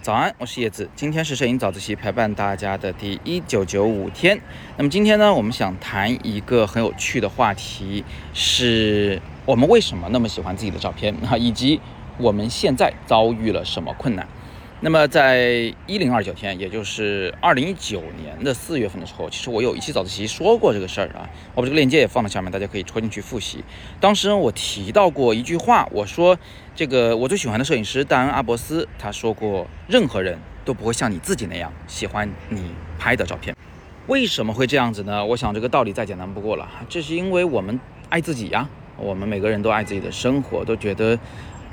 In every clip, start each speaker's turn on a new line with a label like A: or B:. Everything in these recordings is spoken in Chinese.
A: 早安，我是叶子。今天是摄影早自习陪伴大家的第一九九五天。那么今天呢，我们想谈一个很有趣的话题，是我们为什么那么喜欢自己的照片啊，以及我们现在遭遇了什么困难。那么在一零二九天，也就是二零一九年的四月份的时候，其实我有一期早自习说过这个事儿啊，我把这个链接也放在下面，大家可以戳进去复习。当时我提到过一句话，我说这个我最喜欢的摄影师戴恩·阿伯斯他说过，任何人都不会像你自己那样喜欢你拍的照片。为什么会这样子呢？我想这个道理再简单不过了，这是因为我们爱自己呀，我们每个人都爱自己的生活，都觉得。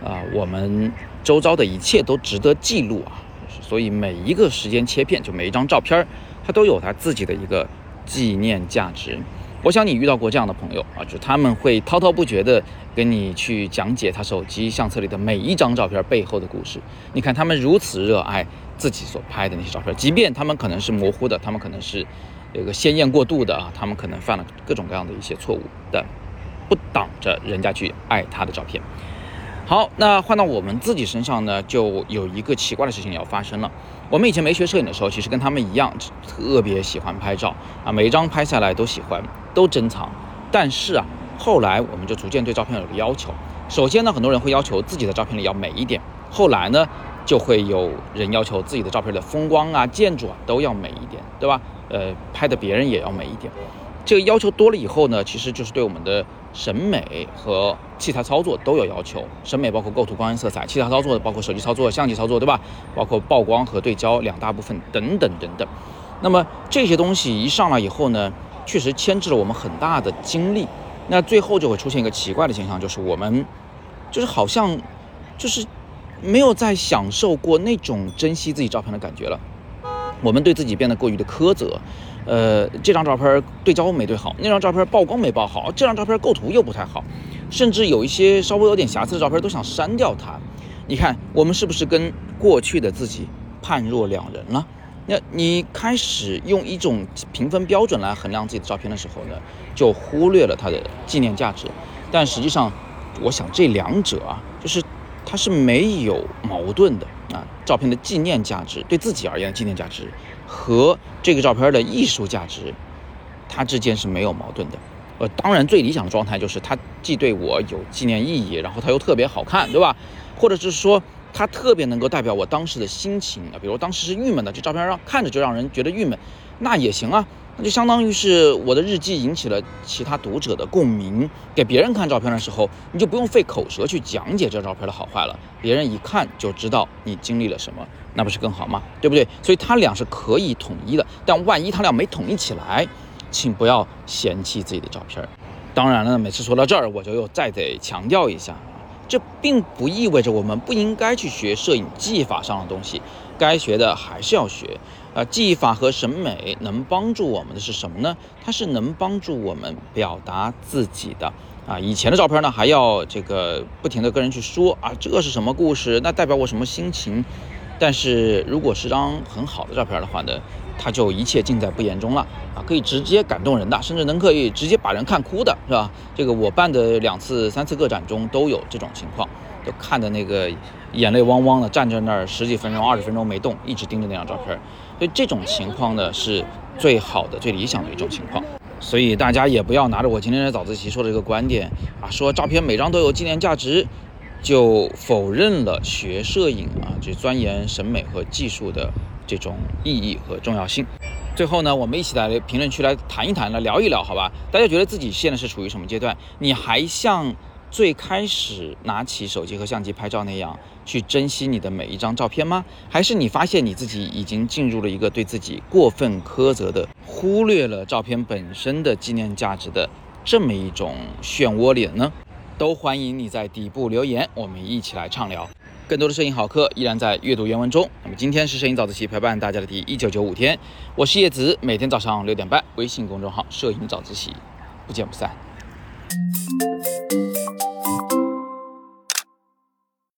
A: 啊，我们周遭的一切都值得记录啊，所以每一个时间切片，就每一张照片，它都有它自己的一个纪念价值。我想你遇到过这样的朋友啊，就他们会滔滔不绝地跟你去讲解他手机相册里的每一张照片背后的故事。你看他们如此热爱自己所拍的那些照片，即便他们可能是模糊的，他们可能是这个鲜艳过度的啊，他们可能犯了各种各样的一些错误的，不挡着人家去爱他的照片。好，那换到我们自己身上呢，就有一个奇怪的事情要发生了。我们以前没学摄影的时候，其实跟他们一样，特别喜欢拍照啊，每一张拍下来都喜欢，都珍藏。但是啊，后来我们就逐渐对照片有个要求。首先呢，很多人会要求自己的照片里要美一点。后来呢，就会有人要求自己的照片的风光啊、建筑啊都要美一点，对吧？呃，拍的别人也要美一点。这个要求多了以后呢，其实就是对我们的审美和器材操作都有要求。审美包括构图、光源、色彩；器材操作包括手机操作、相机操作，对吧？包括曝光和对焦两大部分等等等等。那么这些东西一上来以后呢，确实牵制了我们很大的精力。那最后就会出现一个奇怪的现象，就是我们就是好像就是没有再享受过那种珍惜自己照片的感觉了。我们对自己变得过于的苛责。呃，这张照片对焦没对好，那张照片曝光没曝好，这张照片构图又不太好，甚至有一些稍微有点瑕疵的照片都想删掉它。你看，我们是不是跟过去的自己判若两人了？那你开始用一种评分标准来衡量自己的照片的时候呢，就忽略了它的纪念价值。但实际上，我想这两者啊，就是它是没有矛盾的啊。照片的纪念价值，对自己而言的纪念价值。和这个照片的艺术价值，它之间是没有矛盾的。呃，当然最理想的状态就是它既对我有纪念意义，然后它又特别好看，对吧？或者是说它特别能够代表我当时的心情啊，比如当时是郁闷的，这照片让看着就让人觉得郁闷，那也行啊。那就相当于是我的日记引起了其他读者的共鸣，给别人看照片的时候，你就不用费口舌去讲解这照片的好坏了，别人一看就知道你经历了什么，那不是更好吗？对不对？所以它俩是可以统一的，但万一它俩没统一起来，请不要嫌弃自己的照片。当然了，每次说到这儿，我就又再得强调一下。这并不意味着我们不应该去学摄影技法上的东西，该学的还是要学。啊，技法和审美能帮助我们的是什么呢？它是能帮助我们表达自己的。啊，以前的照片呢，还要这个不停的跟人去说啊，这是什么故事？那代表我什么心情？但是如果是张很好的照片的话呢？它就一切尽在不言中了啊，可以直接感动人的，甚至能可以直接把人看哭的，是吧？这个我办的两次、三次个展中都有这种情况，就看的那个眼泪汪汪的，站在那儿十几分钟、二十分钟没动，一直盯着那张照片。所以这种情况呢，是最好的、最理想的一种情况。所以大家也不要拿着我今天的早自习说的这个观点啊，说照片每张都有纪念价值，就否认了学摄影啊，就钻研审美和技术的。这种意义和重要性。最后呢，我们一起来评论区来谈一谈，来聊一聊，好吧？大家觉得自己现在是处于什么阶段？你还像最开始拿起手机和相机拍照那样去珍惜你的每一张照片吗？还是你发现你自己已经进入了一个对自己过分苛责的、忽略了照片本身的纪念价值的这么一种漩涡里呢？都欢迎你在底部留言，我们一起来畅聊。更多的摄影好课依然在阅读原文中。那么今天是摄影早自习陪伴大家的第一九九五天，我是叶子，每天早上六点半，微信公众号“摄影早自习”，不见不散。